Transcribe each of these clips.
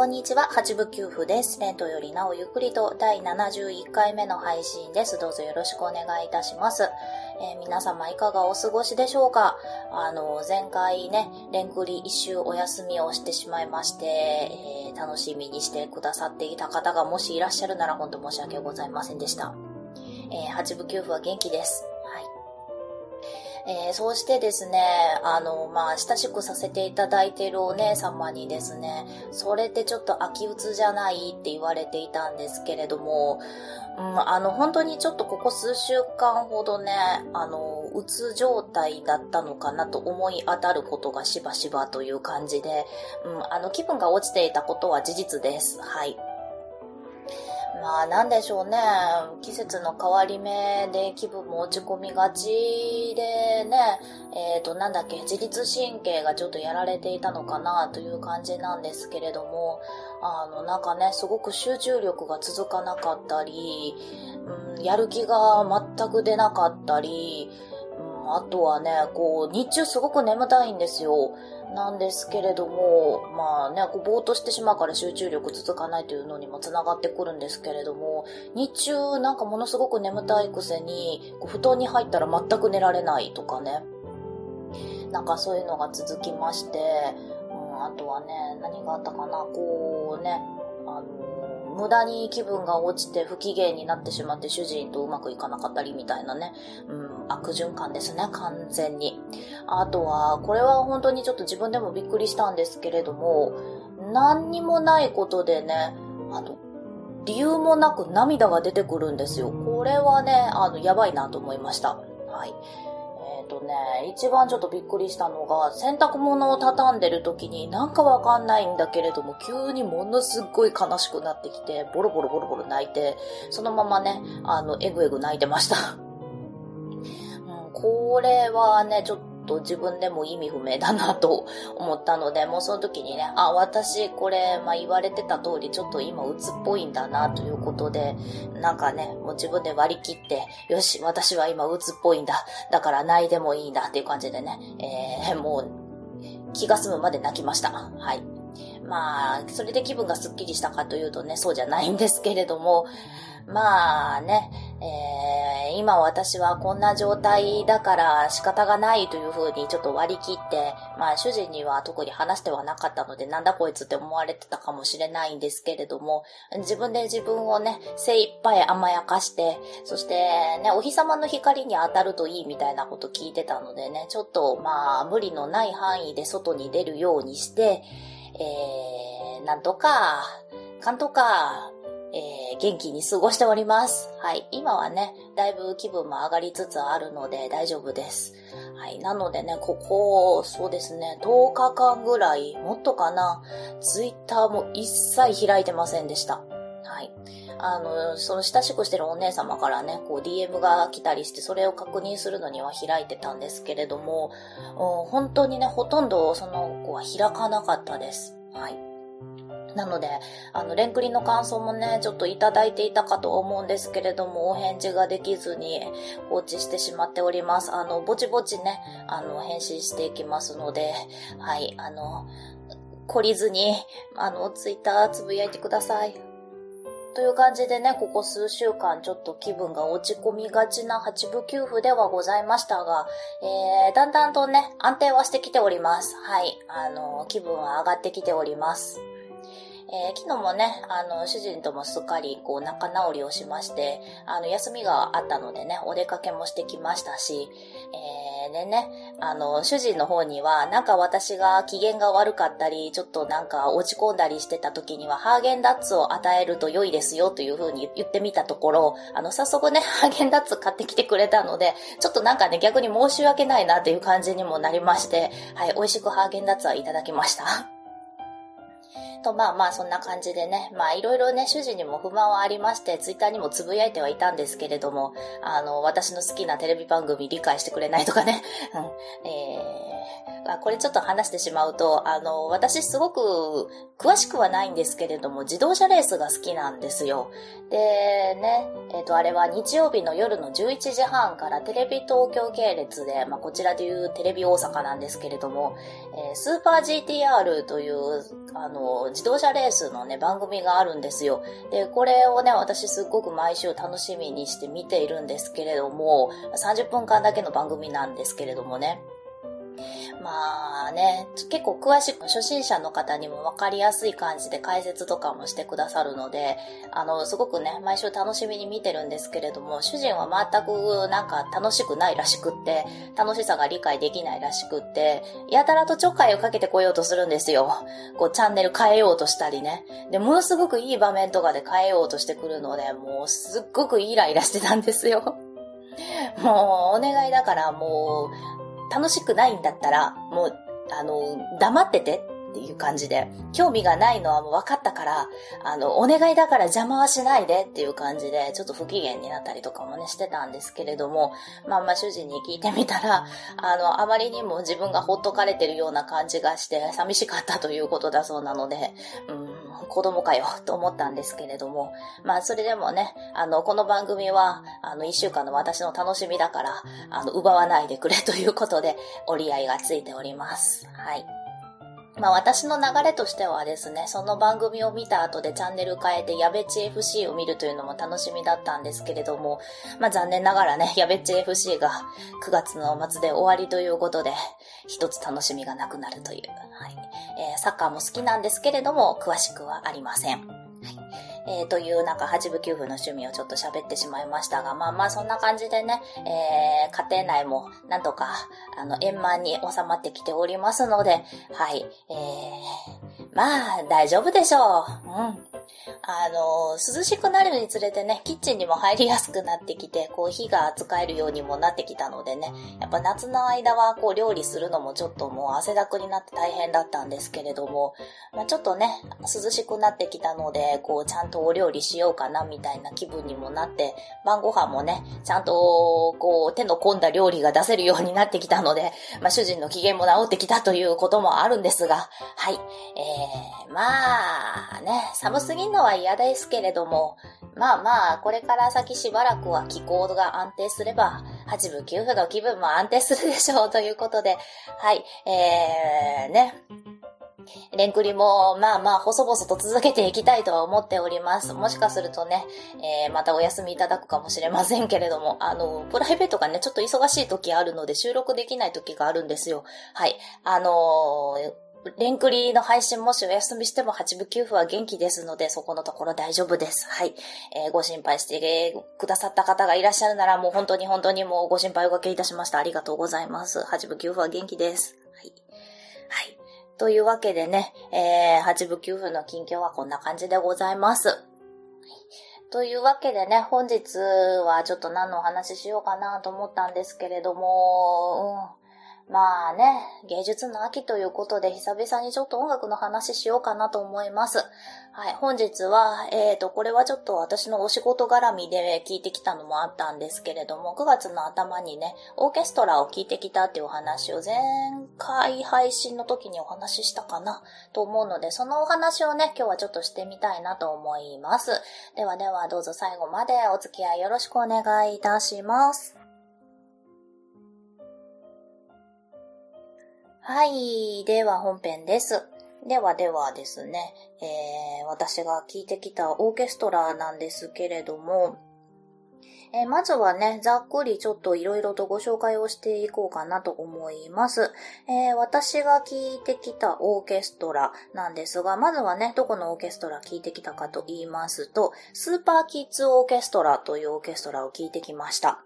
こんにちは、八部九夫です。レントよりなおゆっくりと第71回目の配信です。どうぞよろしくお願いいたします。えー、皆様いかがお過ごしでしょうか？あの、前回ね、レンクリ一周お休みをしてしまいまして、えー、楽しみにしてくださっていた方がもしいらっしゃるなら本当申し訳ございませんでした。えー、八部九夫は元気です。えー、そうしてですね、あの、まあ、親しくさせていただいているお姉様にですね、それってちょっと秋鬱じゃないって言われていたんですけれども、うん、あの、本当にちょっとここ数週間ほどね、あの、うつ状態だったのかなと思い当たることがしばしばという感じで、うん、あの、気分が落ちていたことは事実です。はい。まあなんでしょうね。季節の変わり目で気分も落ち込みがちでね、えっ、ー、となんだっけ、自律神経がちょっとやられていたのかなという感じなんですけれども、あのなんかね、すごく集中力が続かなかったり、うん、やる気が全く出なかったり、うん、あとはね、こう、日中すごく眠たいんですよ。なんですけれども、まあね、こうぼーっとしてしまうから集中力続かないというのにもつながってくるんですけれども、日中なんかものすごく眠たいくせに、こう布団に入ったら全く寝られないとかね。なんかそういうのが続きまして、うん、あとはね、何があったかな、こうね、あの無駄に気分が落ちて不機嫌になってしまって主人とうまくいかなかったりみたいなね、うん、悪循環ですね、完全に。あとは、これは本当にちょっと自分でもびっくりしたんですけれども、何にもないことでね、あの、理由もなく涙が出てくるんですよ。これはね、あの、やばいなと思いました。はい。とね、一番ちょっとびっくりしたのが、洗濯物を畳んでる時になんかわかんないんだけれども、急にものすっごい悲しくなってきて、ボロボロボロボロ泣いて、そのままね、あの、エグエグ泣いてました。これはね、ちょっと自分でも意味不明だなと思ったので、もうその時にね、あ、私これ、まあ、言われてた通り、ちょっと今鬱っぽいんだなということで、なんかね、もう自分で割り切って、よし、私は今鬱っぽいんだ。だから泣いてもいいんだっていう感じでね、えー、もう気が済むまで泣きました。はい。まあ、それで気分がスッキリしたかというとね、そうじゃないんですけれども、まあね、えー、今私はこんな状態だから仕方がないというふうにちょっと割り切って、まあ主人には特に話してはなかったのでなんだこいつって思われてたかもしれないんですけれども、自分で自分をね、精一杯甘やかして、そしてね、お日様の光に当たるといいみたいなこと聞いてたのでね、ちょっとまあ無理のない範囲で外に出るようにして、えー、なんとか、かんとか、えー、元気に過ごしております。はい。今はね、だいぶ気分も上がりつつあるので大丈夫です。はい。なのでね、ここ、そうですね、10日間ぐらい、もっとかな、ツイッターも一切開いてませんでした。はい。あの、その親しくしてるお姉様からね、こう DM が来たりして、それを確認するのには開いてたんですけれども、本当にね、ほとんどその子は開かなかったです。はい。なので、あの、レンクリの感想もね、ちょっといただいていたかと思うんですけれども、お返事ができずに放置してしまっております。あの、ぼちぼちね、あの、返信していきますので、はい、あの、懲りずに、あの、ツイッターつぶやいてください。という感じでね、ここ数週間ちょっと気分が落ち込みがちな八部九夫ではございましたが、えー、だんだんとね、安定はしてきております。はい。あの、気分は上がってきております。えー、昨日もね、あの、主人ともすっかり、こう、仲直りをしまして、あの、休みがあったのでね、お出かけもしてきましたし、えー、でね、あの、主人の方には、なんか私が機嫌が悪かったり、ちょっとなんか落ち込んだりしてた時には、ハーゲンダッツを与えると良いですよという風に言ってみたところ、あの、早速ね、ハーゲンダッツ買ってきてくれたので、ちょっとなんかね、逆に申し訳ないなっていう感じにもなりまして、はい、美味しくハーゲンダッツはいただきました。と、まあまあ、そんな感じでね、まあ、いろいろね、主人にも不満はありまして、ツイッターにもつぶやいてはいたんですけれども、あの、私の好きなテレビ番組理解してくれないとかね、うん、えーこれちょっと話してしまうと、あの、私すごく詳しくはないんですけれども、自動車レースが好きなんですよ。で、ね、えっ、ー、と、あれは日曜日の夜の11時半からテレビ東京系列で、まあ、こちらでいうテレビ大阪なんですけれども、えー、スーパー GTR という、あの、自動車レースのね、番組があるんですよ。で、これをね、私すごく毎週楽しみにして見ているんですけれども、30分間だけの番組なんですけれどもね。まあね、結構詳しく初心者の方にもわかりやすい感じで解説とかもしてくださるので、あの、すごくね、毎週楽しみに見てるんですけれども、主人は全くなんか楽しくないらしくって、楽しさが理解できないらしくって、やたらとちょっかいをかけてこようとするんですよ。こう、チャンネル変えようとしたりね。で、ものすごくいい場面とかで変えようとしてくるので、もうすっごくイライラしてたんですよ。もう、お願いだからもう、楽しくないんだったら、もう、あの、黙っててっていう感じで、興味がないのはもう分かったから、あの、お願いだから邪魔はしないでっていう感じで、ちょっと不機嫌になったりとかもね、してたんですけれども、まあまあ主人に聞いてみたら、あの、あまりにも自分がほっとかれてるような感じがして、寂しかったということだそうなので、うん、子供かよ、と思ったんですけれども、まあそれでもね、あの、この番組は、あの、一週間の私の楽しみだから、あの、奪わないでくれということで、折り合いがついております。はい。まあ私の流れとしてはですね、その番組を見た後でチャンネル変えてやべっち FC を見るというのも楽しみだったんですけれども、まあ残念ながらね、やべっち FC が9月の末で終わりということで、一つ楽しみがなくなるという。はい。えー、サッカーも好きなんですけれども、詳しくはありません。えー、というなんか8部9分の趣味をちょっと喋ってしまいましたが、まあまあそんな感じでね、えー、家庭内もなんとか、あの、円満に収まってきておりますので、はい、えー、まあ大丈夫でしょう。うん。あの、涼しくなるにつれてね、キッチンにも入りやすくなってきて、こう火が使えるようにもなってきたのでね、やっぱ夏の間はこう料理するのもちょっともう汗だくになって大変だったんですけれども、まあ、ちょっとね、涼しくなってきたので、こうちゃんとお料理しようかなみたいな気分にもなって、晩ご飯もね、ちゃんとこう手の込んだ料理が出せるようになってきたので、まあ主人の機嫌も治ってきたということもあるんですが、はい。えー、まあね、寒すぎんのは嫌ですけれども、まあまあ、これから先しばらくは気候が安定すれば、8分9分の気分も安定するでしょうということで、はい、えー、ね。レンクリも、まあまあ、細々と続けていきたいとは思っております。もしかするとね、えー、またお休みいただくかもしれませんけれども、あの、プライベートがね、ちょっと忙しい時あるので収録できない時があるんですよ。はい。あのーレンクリの配信もしお休みしても8部9分は元気ですので、そこのところ大丈夫です。はい。えー、ご心配してくださった方がいらっしゃるなら、もう本当に本当にもうご心配おかけいたしました。ありがとうございます。8部9分は元気です。というわけでね、えー、8部9分の近況はこんな感じでございます。というわけでね、本日はちょっと何のお話ししようかなと思ったんですけれども、うんまあね、芸術の秋ということで久々にちょっと音楽の話しようかなと思います。はい、本日は、え、ー、と、これはちょっと私のお仕事絡みで聞いてきたのもあったんですけれども、9月の頭にね、オーケストラを聞いてきたっていうお話を前回配信の時にお話ししたかなと思うので、そのお話をね、今日はちょっとしてみたいなと思います。ではではどうぞ最後までお付き合いよろしくお願いいたします。はい。では本編です。ではではですね、えー、私が聴いてきたオーケストラなんですけれども、えー、まずはね、ざっくりちょっといろいろとご紹介をしていこうかなと思います。えー、私が聴いてきたオーケストラなんですが、まずはね、どこのオーケストラ聴いてきたかと言いますと、スーパーキッズオーケストラというオーケストラを聴いてきました。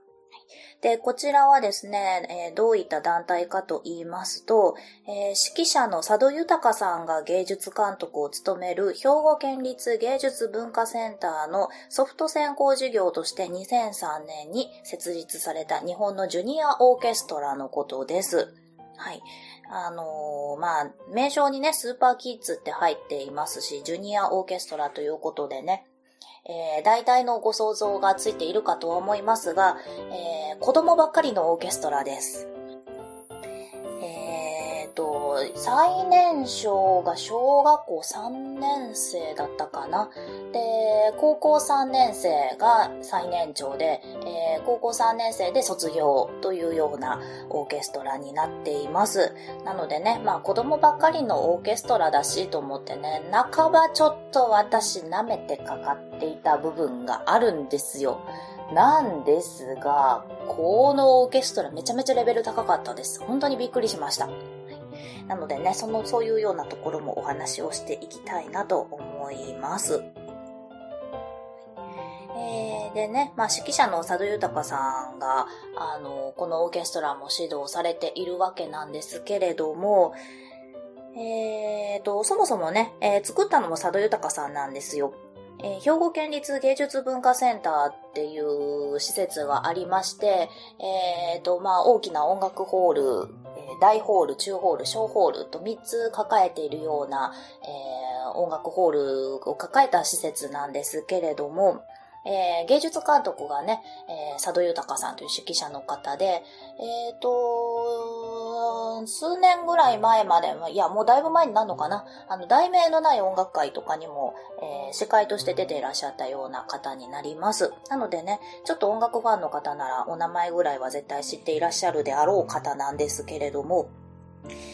で、こちらはですね、えー、どういった団体かと言いますと、えー、指揮者の佐渡豊さんが芸術監督を務める兵庫県立芸術文化センターのソフト専攻事業として2003年に設立された日本のジュニアオーケストラのことです。はい。あのーまあ、名称にね、スーパーキッズって入っていますし、ジュニアオーケストラということでね、えー、大体のご想像がついているかと思いますが、えー、子供ばっかりのオーケストラです。最年少が小学校3年生だったかな。で、高校3年生が最年長で、えー高校3年生で卒業というようなオーケストラになっています。なのでね、まあ子供ばっかりのオーケストラだしと思ってね、半ばちょっと私舐めてかかっていた部分があるんですよ。なんですが、このオーケストラめちゃめちゃレベル高かったです。本当にびっくりしました。なのでね、その、そういうようなところもお話をしていきたいなと思います。えーでね、まあ、指揮者の佐渡豊さんが、あの、このオーケストラも指導されているわけなんですけれども、えーと、そもそもね、えー作ったのも佐渡豊さんなんですよ。えー兵庫県立芸術文化センターっていう施設がありまして、えーと、まあ、大きな音楽ホール、大ホール、中ホール、小ホールと3つ抱えているような、えー音楽ホールを抱えた施設なんですけれども、えー芸術監督がね、えー佐渡豊さんという指揮者の方で、えっ、と、数年ぐらい前まで、まいや、もうだいぶ前になるのかな。あの、題名のない音楽会とかにも、えー司会として出ていらっしゃったような方になります。なのでね、ちょっと音楽ファンの方ならお名前ぐらいは絶対知っていらっしゃるであろう方なんですけれども、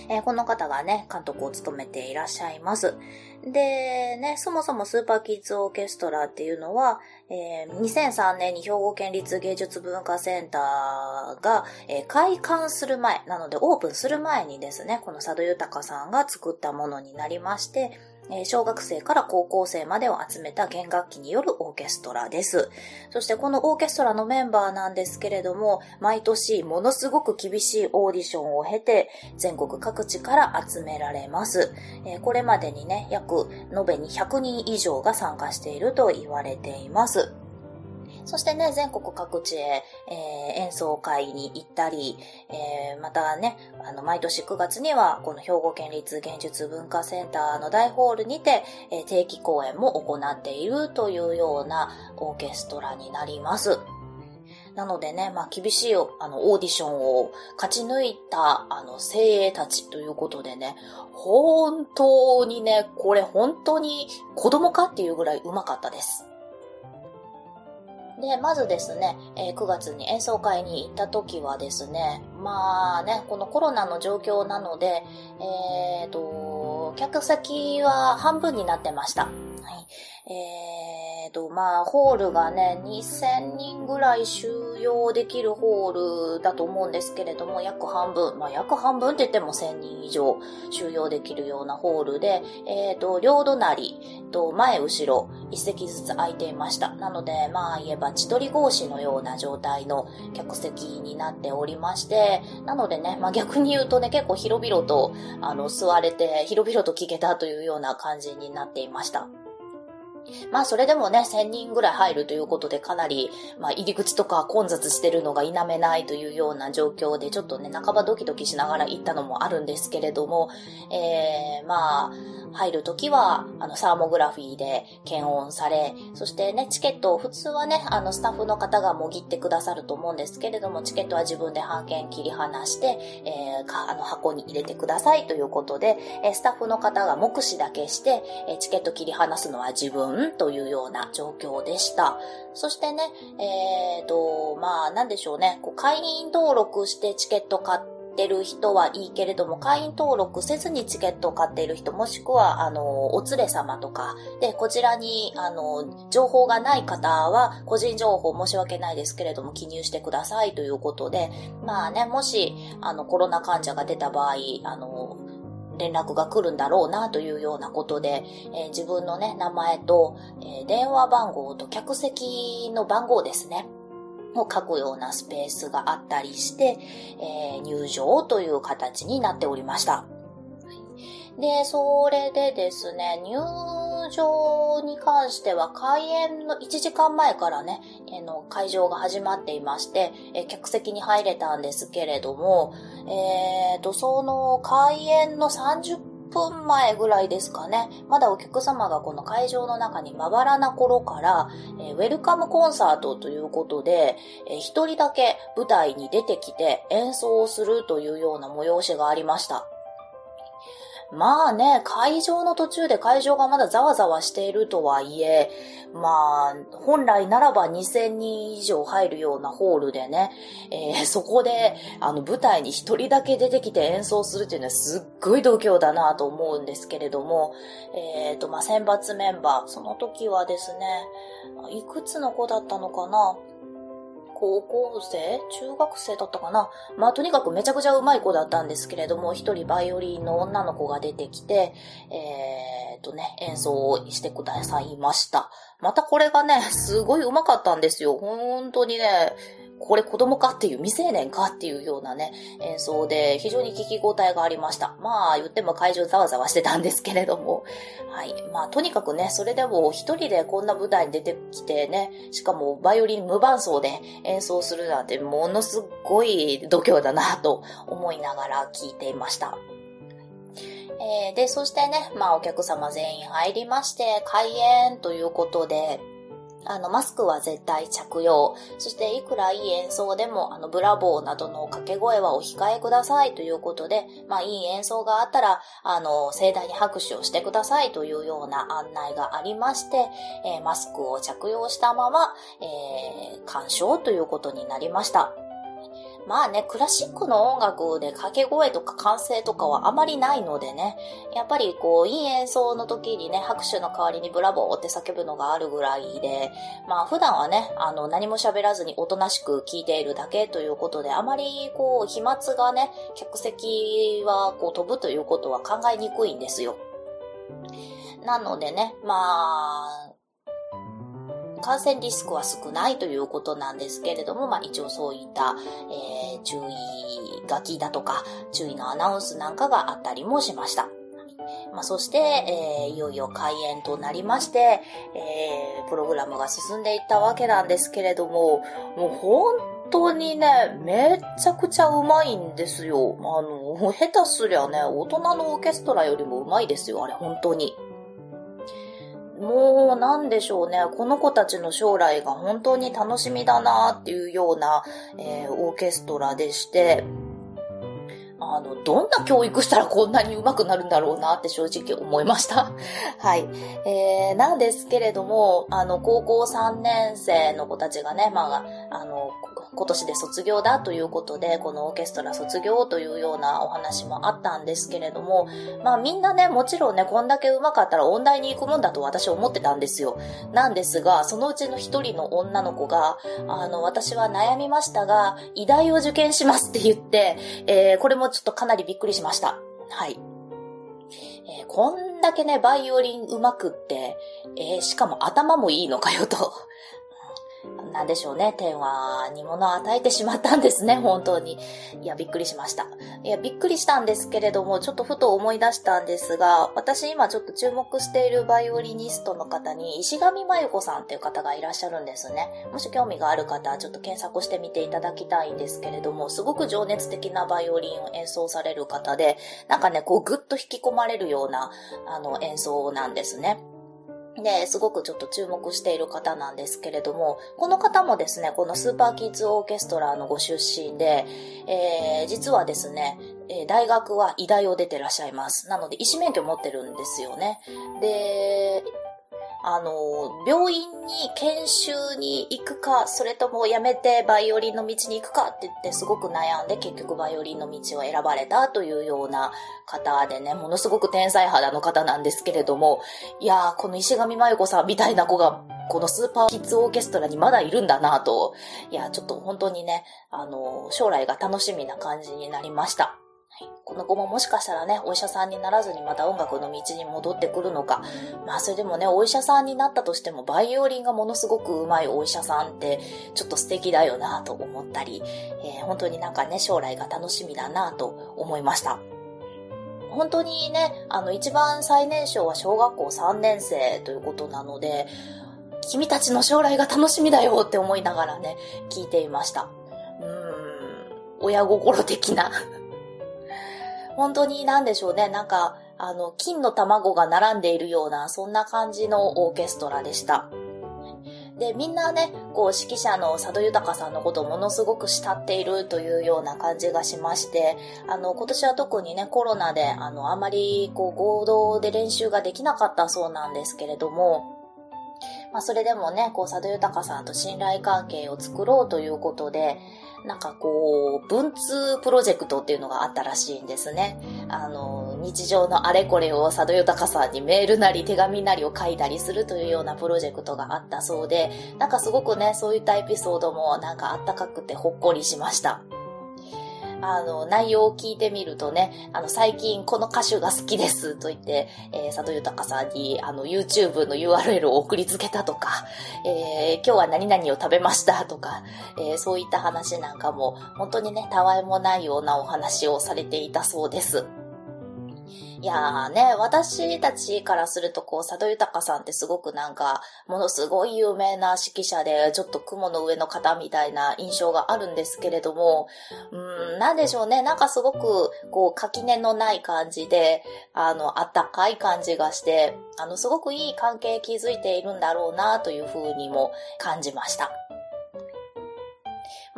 えーこの方がね、監督を務めていらっしゃいます。で、ね、そもそもスーパーキッズオーケストラっていうのは、えー2003年に兵庫県立芸術文化センターが、えー開館する前、なのでオープンする前にですね、この佐渡豊さんが作ったものになりまして、え小学生から高校生までを集めた弦楽器によるオーケストラです。そしてこのオーケストラのメンバーなんですけれども、毎年ものすごく厳しいオーディションを経て、全国各地から集められます。えこれまでにね、約延べに100人以上が参加していると言われています。そしてね、全国各地へ、えー演奏会に行ったり、えーまたね、あの、毎年9月には、この兵庫県立芸術文化センターの大ホールにて、えー定期公演も行っているというようなオーケストラになります。なのでね、まあ、厳しい、あの、オーディションを勝ち抜いた、あの、精鋭たちということでね、本当にね、これ本当に子供かっていうぐらい上手かったです。で、まずですね、えー9月に演奏会に行った時はですね、まあね、このコロナの状況なので、えーと、客先は半分になってました。はい。えーと、まあ、ホールがね、2000人ぐらい収容できるホールだと思うんですけれども、約半分、まあ、約半分って言っても1000人以上収容できるようなホールで、えーと、両隣と前後ろ一席ずつ空いていました。なので、まあ言えば千鳥格子のような状態の客席になっておりまして、なのでね、まあ逆に言うとね、結構広々と、あの、座れて、広々と聞けたというような感じになっていました。まあそれでもね、1000人ぐらい入るということでかなり、まあ入り口とか混雑してるのが否めないというような状況で、ちょっとね、半ばドキドキしながら行ったのもあるんですけれども、えー、まあ、入るときは、あの、サーモグラフィーで検温され、そしてね、チケットを普通はね、あの、スタッフの方がもぎってくださると思うんですけれども、チケットは自分で半券切り離して、えー、かあの、箱に入れてくださいということで、えースタッフの方が目視だけして、えーチケット切り離すのは自分というような状況でした。そしてね、えーと、まあ、なんでしょうね、こう会員登録してチケット買ってる人はいいけれども、会員登録せずにチケットを買っている人、もしくは、あの、お連れ様とか、で、こちらに、あの、情報がない方は、個人情報申し訳ないですけれども、記入してくださいということで、まあね、もし、あの、コロナ患者が出た場合、あの、連絡が来るんだろうなというようなことで、えー自分のね、名前と、えー電話番号と客席の番号ですね。を書くようなスペースがあったりして、えー入場という形になっておりました。で、それでですね、入場に関しては開演の1時間前からね、えの会場が始まっていまして、え客席に入れたんですけれども、えーと、その開演の30分前ぐらいですかね。まだお客様がこの会場の中にまばらな頃から、えー、ウェルカムコンサートということで、えー、一人だけ舞台に出てきて演奏をするというような催しがありました。まあね、会場の途中で会場がまだざわざわしているとはいえ、まあ、本来ならば2000人以上入るようなホールでね、えー、そこで、あの、舞台に一人だけ出てきて演奏するっていうのはすっごい度胸だなと思うんですけれども、えっ、ー、と、まあ、選抜メンバー、その時はですね、いくつの子だったのかな？高校生？中学生だったかな？まあ、とにかくめちゃくちゃうまい子だったんですけれども、一人バイオリンの女の子が出てきて、えー、っとね、演奏をしてくださいました。またこれがね、すごい上手かったんですよ。本当にね、これ子供かっていう、未成年かっていうようなね、演奏で、非常に聞き応えがありました。まあ、言っても会場ざわざわしてたんですけれども、はい。まあ、とにかくね、それでも一人でこんな舞台に出てきてね、しかもバイオリン無伴奏で演奏するなんて、ものすごい度胸だなと思いながら聞いていました。えー、で、そしてね、まあお客様全員入りまして、開演ということで、あの、マスクは絶対着用。そして、いくらいい演奏でも、あの、ブラボーなどの掛け声はお控えくださいということで、まあ、いい演奏があったら、あの、盛大に拍手をしてくださいというような案内がありまして、えー、マスクを着用したまま、えー、鑑賞ということになりました。まあね、クラシックの音楽で掛け声とか歓声とかはあまりないのでね、やっぱりこう、いい演奏の時にね、拍手の代わりにブラボーって叫ぶのがあるぐらいで、まあ普段はね、あの、何も喋らずにおとなしく聴いているだけということで、あまりこう、飛沫がね、客席はこう飛ぶということは考えにくいんですよ。なのでね、まあ、感染リスクは少ないということなんですけれども、まあ一応そういった、えー、注意書きだとか、注意のアナウンスなんかがあったりもしました。まあ、そして、えー、いよいよ開演となりまして、えー、プログラムが進んでいったわけなんですけれども、もう本当にね、めちゃくちゃうまいんですよ。あの、下手すりゃね、大人のオーケストラよりもうまいですよ、あれ、本当に。もう、なんでしょうね。この子たちの将来が本当に楽しみだなっていうような、えー、オーケストラでして、あの、どんな教育したらこんなに上手くなるんだろうなって正直思いました。はい。えー、なんですけれども、あの、高校3年生の子たちがね、まあ、あの、今年で卒業だということで、このオーケストラ卒業というようなお話もあったんですけれども、まあみんなね、もちろんね、こんだけ上手かったら音大に行くもんだと私は思ってたんですよ。なんですが、そのうちの一人の女の子が、あの、私は悩みましたが、医大を受験しますって言って、えー、これもちょっとかなりびっくりしました。はい。えー、こんだけね、バイオリン上手くって、えー、しかも頭もいいのかよと。なんでしょうね、天は煮物を与えてしまったんですね、本当に。いや、びっくりしました。いや、びっくりしたんですけれども、ちょっとふと思い出したんですが、私今ちょっと注目しているバイオリニストの方に、石上真由子さんっていう方がいらっしゃるんですね。もし興味がある方はちょっと検索してみていただきたいんですけれども、すごく情熱的なバイオリンを演奏される方で、なんかね、こうぐっと引き込まれるような、あの、演奏なんですね。で、すごくちょっと注目している方なんですけれども、この方もですね、このスーパーキッズオーケストラのご出身で、えー、実はですね、え、大学は医大を出てらっしゃいます。なので、医師免許持ってるんですよね。で、あの、病院に研修に行くか、それともやめてバイオリンの道に行くかって言ってすごく悩んで結局バイオリンの道を選ばれたというような方でね、ものすごく天才肌の方なんですけれども、いやー、この石上真由子さんみたいな子がこのスーパーキッズオーケストラにまだいるんだなと、いや、ちょっと本当にね、あの、将来が楽しみな感じになりました。この子ももしかしたらね、お医者さんにならずにまた音楽の道に戻ってくるのか。まあそれでもね、お医者さんになったとしても、バイオリンがものすごく上手いお医者さんって、ちょっと素敵だよなと思ったり、えー、本当になんかね、将来が楽しみだなと思いました。本当にね、あの、一番最年少は小学校3年生ということなので、君たちの将来が楽しみだよって思いながらね、聞いていました。うーん、親心的な。本当になんでしょうね、なんか、あの、金の卵が並んでいるような、そんな感じのオーケストラでした。で、みんなね、こう、指揮者の佐渡豊さんのことをものすごく慕っているというような感じがしまして、あの、今年は特にね、コロナで、あの、あまり、こう、合同で練習ができなかったそうなんですけれども、まあ、それでもね、こう、佐渡豊さんと信頼関係を作ろうということで、なんかこう、文通プロジェクトっていうのがあったらしいんですね。あの、日常のあれこれを佐渡豊さんにメールなり手紙なりを書いたりするというようなプロジェクトがあったそうで、なんかすごくね、そういったエピソードもなんかあったかくてほっこりしました。あの、内容を聞いてみるとね、あの、最近この歌手が好きですと言って、えー、佐藤豊さんに、あの、YouTube の URL を送りつけたとか、えー、今日は何々を食べましたとか、えー、そういった話なんかも、本当にね、たわいもないようなお話をされていたそうです。いやーね、私たちからするとこう、佐渡豊さんってすごくなんか、ものすごい有名な指揮者で、ちょっと雲の上の方みたいな印象があるんですけれども、うん、なんでしょうね、なんかすごく、こう、垣根のない感じで、あの、あったかい感じがして、あの、すごくいい関係築いているんだろうな、というふうにも感じました。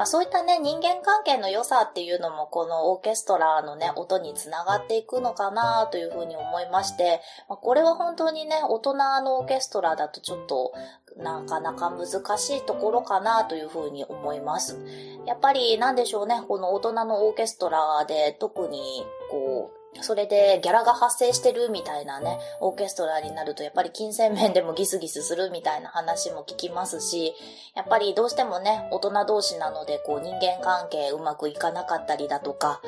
まあそういったね、人間関係の良さっていうのもこのオーケストラのね、音につながっていくのかなというふうに思いまして、まあ、これは本当にね、大人のオーケストラだとちょっとなかなか難しいところかなというふうに思います。やっぱりなんでしょうね、この大人のオーケストラで特にこう、それでギャラが発生してるみたいなね、オーケストラになるとやっぱり金銭面でもギスギスするみたいな話も聞きますし、やっぱりどうしてもね、大人同士なのでこう人間関係うまくいかなかったりだとか、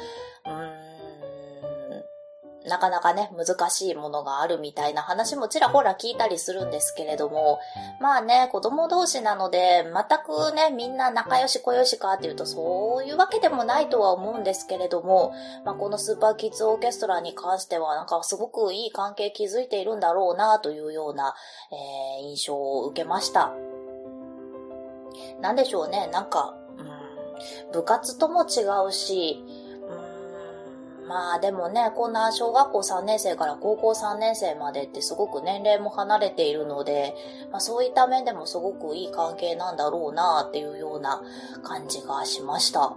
なかなかね、難しいものがあるみたいな話もちらほら聞いたりするんですけれども、まあね、子供同士なので、全くね、みんな仲良し小良しかっていうと、そういうわけでもないとは思うんですけれども、まあこのスーパーキッズオーケストラに関しては、なんかすごくいい関係築いているんだろうな、というような、えー、印象を受けました。なんでしょうね、なんか、うん、部活とも違うし、まあでもね、こんな小学校3年生から高校3年生までってすごく年齢も離れているので、まあそういった面でもすごくいい関係なんだろうなっていうような感じがしました。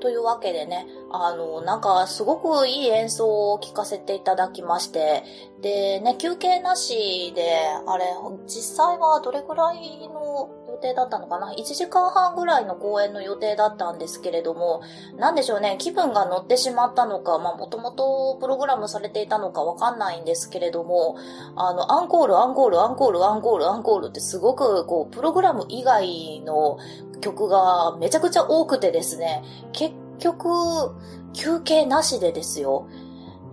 というわけでね、あの、なんかすごくいい演奏を聴かせていただきまして、でね、休憩なしで、あれ、実際はどれくらいの予定だったのかな ?1 時間半ぐらいの公演の予定だったんですけれども、なんでしょうね、気分が乗ってしまったのか、まあもともとプログラムされていたのかわかんないんですけれども、あの、アンコール、アンコール、アンコール、アンコール、アンコールってすごくこう、プログラム以外の曲がめちゃくちゃ多くてですね、結局、休憩なしでですよ。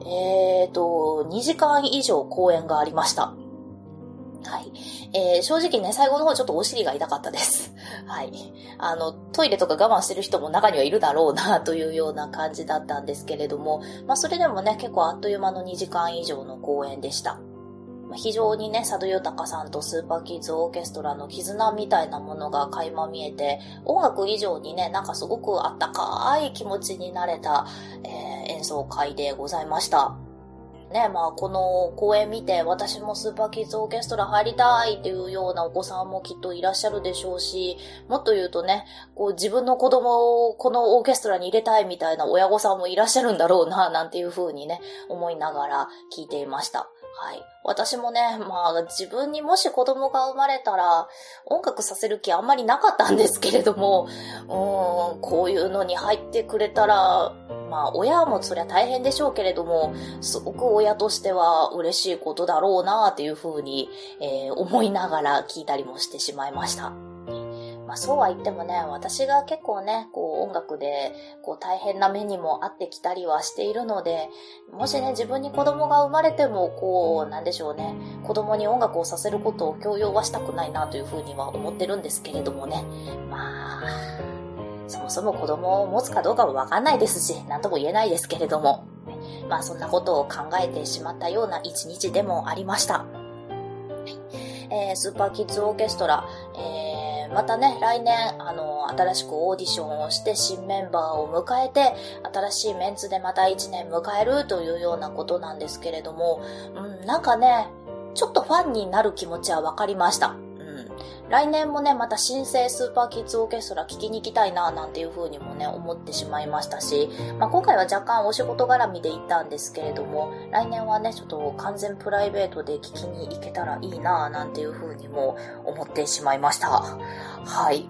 えーと、2時間以上公演がありました。はい。えー、正直ね、最後の方ちょっとお尻が痛かったです。はい。あの、トイレとか我慢してる人も中にはいるだろうな、というような感じだったんですけれども、まあ、それでもね、結構あっという間の2時間以上の公演でした。非常にね、佐渡豊さんとスーパーキッズオーケストラの絆みたいなものが垣間見えて、音楽以上にね、なんかすごくあったかい気持ちになれた、えー、演奏会でございました。ね、まあこの公演見て私もスーパーキッズオーケストラ入りたいっていうようなお子さんもきっといらっしゃるでしょうし、もっと言うとね、こう自分の子供をこのオーケストラに入れたいみたいな親御さんもいらっしゃるんだろうな、なんていう風にね、思いながら聞いていました。はい。私もね、まあ自分にもし子供が生まれたら音楽させる気あんまりなかったんですけれども、うん、こういうのに入ってくれたら、まあ親もそりゃ大変でしょうけれども、すごく親としては嬉しいことだろうなっていうふうに、えー、思いながら聞いたりもしてしまいました。あそうは言ってもね、私が結構ね、こう音楽でこう大変な目にもあってきたりはしているので、もしね、自分に子供が生まれても、こう、なんでしょうね、子供に音楽をさせることを強要はしたくないなというふうには思ってるんですけれどもね。まあ、そもそも子供を持つかどうかもわかんないですし、なんとも言えないですけれども。まあそんなことを考えてしまったような一日でもありました。えー、スーパーキッズオーケストラ、えー、またね、来年、あの、新しくオーディションをして新メンバーを迎えて、新しいメンツでまた1年迎えるというようなことなんですけれども、うん、なんかね、ちょっとファンになる気持ちはわかりました。来年もね、また新生スーパーキッズオーケストラ聴きに行きたいな、なんていう風にもね、思ってしまいましたし、まあ、今回は若干お仕事絡みで行ったんですけれども、来年はね、ちょっと完全プライベートで聴きに行けたらいいな、なんていう風にも思ってしまいました。はい。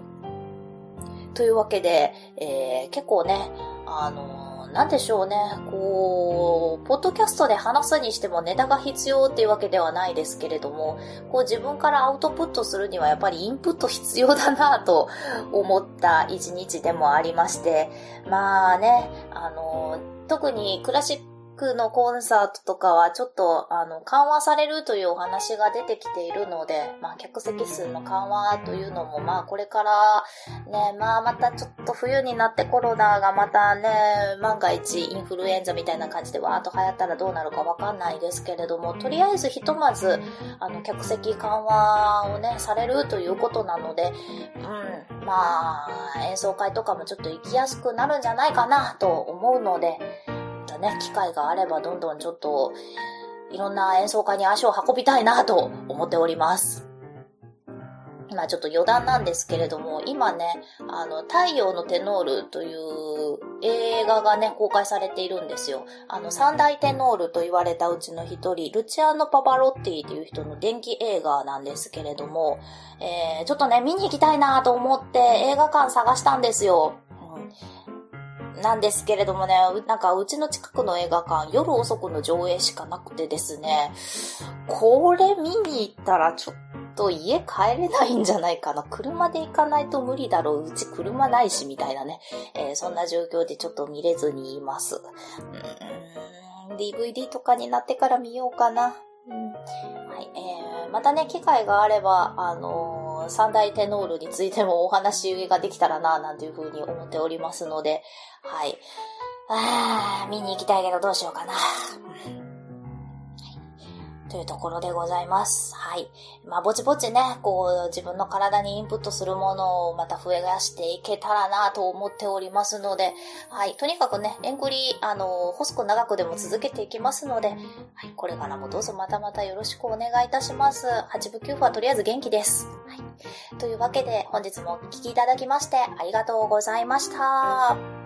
というわけで、えー、結構ね、あのなんでしょうね、こう、ポッドキャストで話すにしてもネタが必要っていうわけではないですけれども、こう自分からアウトプットするにはやっぱりインプット必要だなと思った一日でもありまして、まあね、あの、特にクラシッククのコンサートとかはちょっと、あの、緩和されるというお話が出てきているので、まあ、客席数の緩和というのも、まあ、これから、ね、まあ、またちょっと冬になってコロナがまたね、万が一インフルエンザみたいな感じでわーっと流行ったらどうなるかわかんないですけれども、とりあえずひとまず、あの、客席緩和をね、されるということなので、うん、まあ、演奏会とかもちょっと行きやすくなるんじゃないかなと思うので、ね、機会があればどんどんちょっと、いろんな演奏会に足を運びたいなと思っております。まあちょっと余談なんですけれども、今ね、あの、太陽のテノールという映画がね、公開されているんですよ。あの、三大テノールと言われたうちの一人、ルチアーノ・パパロッティという人の電気映画なんですけれども、えー、ちょっとね、見に行きたいなと思って映画館探したんですよ。うんなんですけれどもね、なんかうちの近くの映画館、夜遅くの上映しかなくてですね、これ見に行ったらちょっと家帰れないんじゃないかな。車で行かないと無理だろう。うち車ないし、みたいなね。えー、そんな状況でちょっと見れずにいます。うん、DVD とかになってから見ようかな。うん、はい、えー、またね、機会があれば、あのー三大テノールについてもお話ができたらな、なんていうふうに思っておりますので、はい。あー、見に行きたいけどどうしようかな。というところでございます。はい。まあ、ぼちぼちね、こう、自分の体にインプットするものをまた増やしていけたらなと思っておりますので、はい。とにかくね、レンクリ、あの、細く長くでも続けていきますので、はい。これからもどうぞまたまたよろしくお願いいたします。8部9部はとりあえず元気です。はい。というわけで、本日もお聴きいただきまして、ありがとうございました。